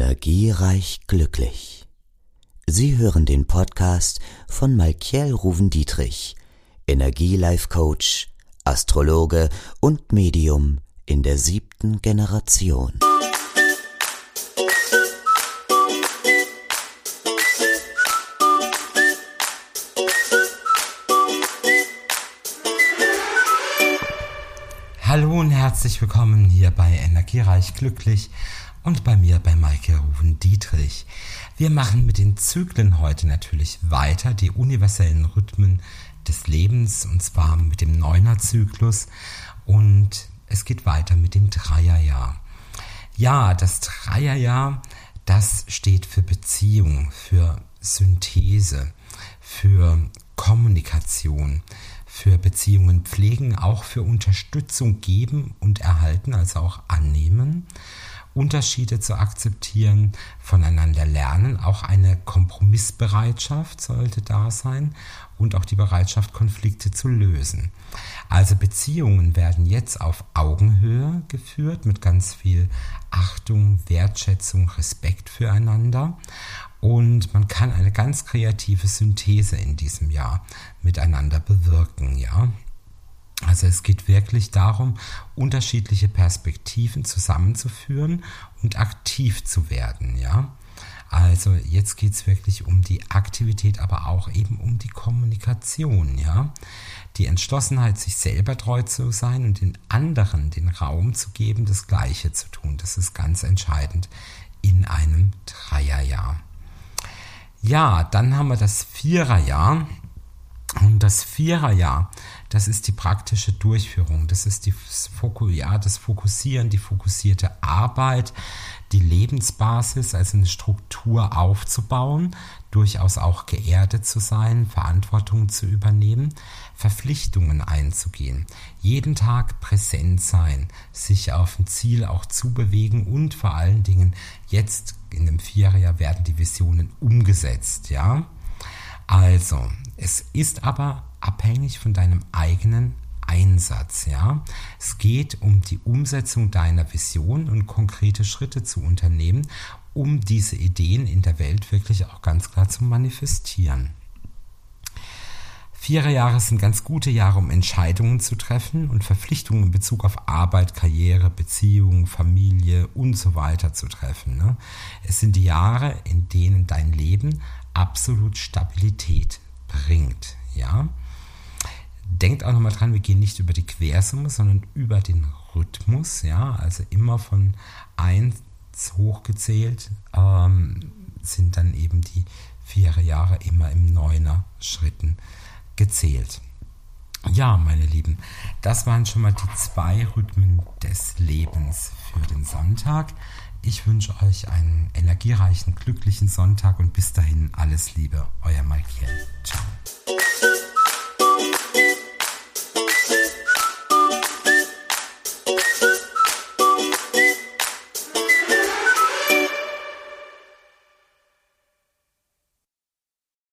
Energiereich glücklich. Sie hören den Podcast von Malkiel Ruven-Dietrich, Energielife Coach, Astrologe und Medium in der siebten Generation. Hallo und herzlich willkommen hier bei Energiereich Glücklich und bei mir bei Maike Ruven Dietrich. Wir machen mit den Zyklen heute natürlich weiter, die universellen Rhythmen des Lebens und zwar mit dem Neuner-Zyklus und es geht weiter mit dem Dreierjahr. Ja, das Dreierjahr, das steht für Beziehung, für Synthese, für Kommunikation, für Beziehungen pflegen, auch für Unterstützung geben und erhalten, also auch annehmen. Unterschiede zu akzeptieren, voneinander lernen, auch eine Kompromissbereitschaft sollte da sein und auch die Bereitschaft, Konflikte zu lösen. Also Beziehungen werden jetzt auf Augenhöhe geführt mit ganz viel Achtung, Wertschätzung, Respekt füreinander und man kann eine ganz kreative Synthese in diesem Jahr miteinander bewirken, ja. Also es geht wirklich darum, unterschiedliche Perspektiven zusammenzuführen und aktiv zu werden, ja. Also jetzt geht es wirklich um die Aktivität, aber auch eben um die Kommunikation, ja. Die Entschlossenheit, sich selber treu zu sein und den anderen den Raum zu geben, das Gleiche zu tun. Das ist ganz entscheidend in einem Dreierjahr. Ja, dann haben wir das Viererjahr. Und das Viererjahr, das ist die praktische Durchführung, das ist die Fokus, ja, das Fokussieren, die fokussierte Arbeit, die Lebensbasis, also eine Struktur aufzubauen, durchaus auch geerdet zu sein, Verantwortung zu übernehmen, Verpflichtungen einzugehen, jeden Tag präsent sein, sich auf ein Ziel auch zubewegen und vor allen Dingen jetzt in dem Viererjahr werden die Visionen umgesetzt, ja. Also, es ist aber abhängig von deinem eigenen Einsatz, ja. Es geht um die Umsetzung deiner Vision und konkrete Schritte zu unternehmen, um diese Ideen in der Welt wirklich auch ganz klar zu manifestieren. Viererjahre sind ganz gute Jahre, um Entscheidungen zu treffen und Verpflichtungen in Bezug auf Arbeit, Karriere, Beziehungen, Familie und so weiter zu treffen. Ne? Es sind die Jahre, in denen dein Leben absolut Stabilität bringt. Ja? Denkt auch nochmal dran, wir gehen nicht über die Quersumme, sondern über den Rhythmus. Ja? Also immer von 1 hochgezählt ähm, sind dann eben die vier Jahre immer im Neuner Schritten gezählt. Ja, meine Lieben, das waren schon mal die zwei Rhythmen des Lebens für den Sonntag. Ich wünsche euch einen energiereichen, glücklichen Sonntag und bis dahin alles Liebe, euer Michael. Ciao.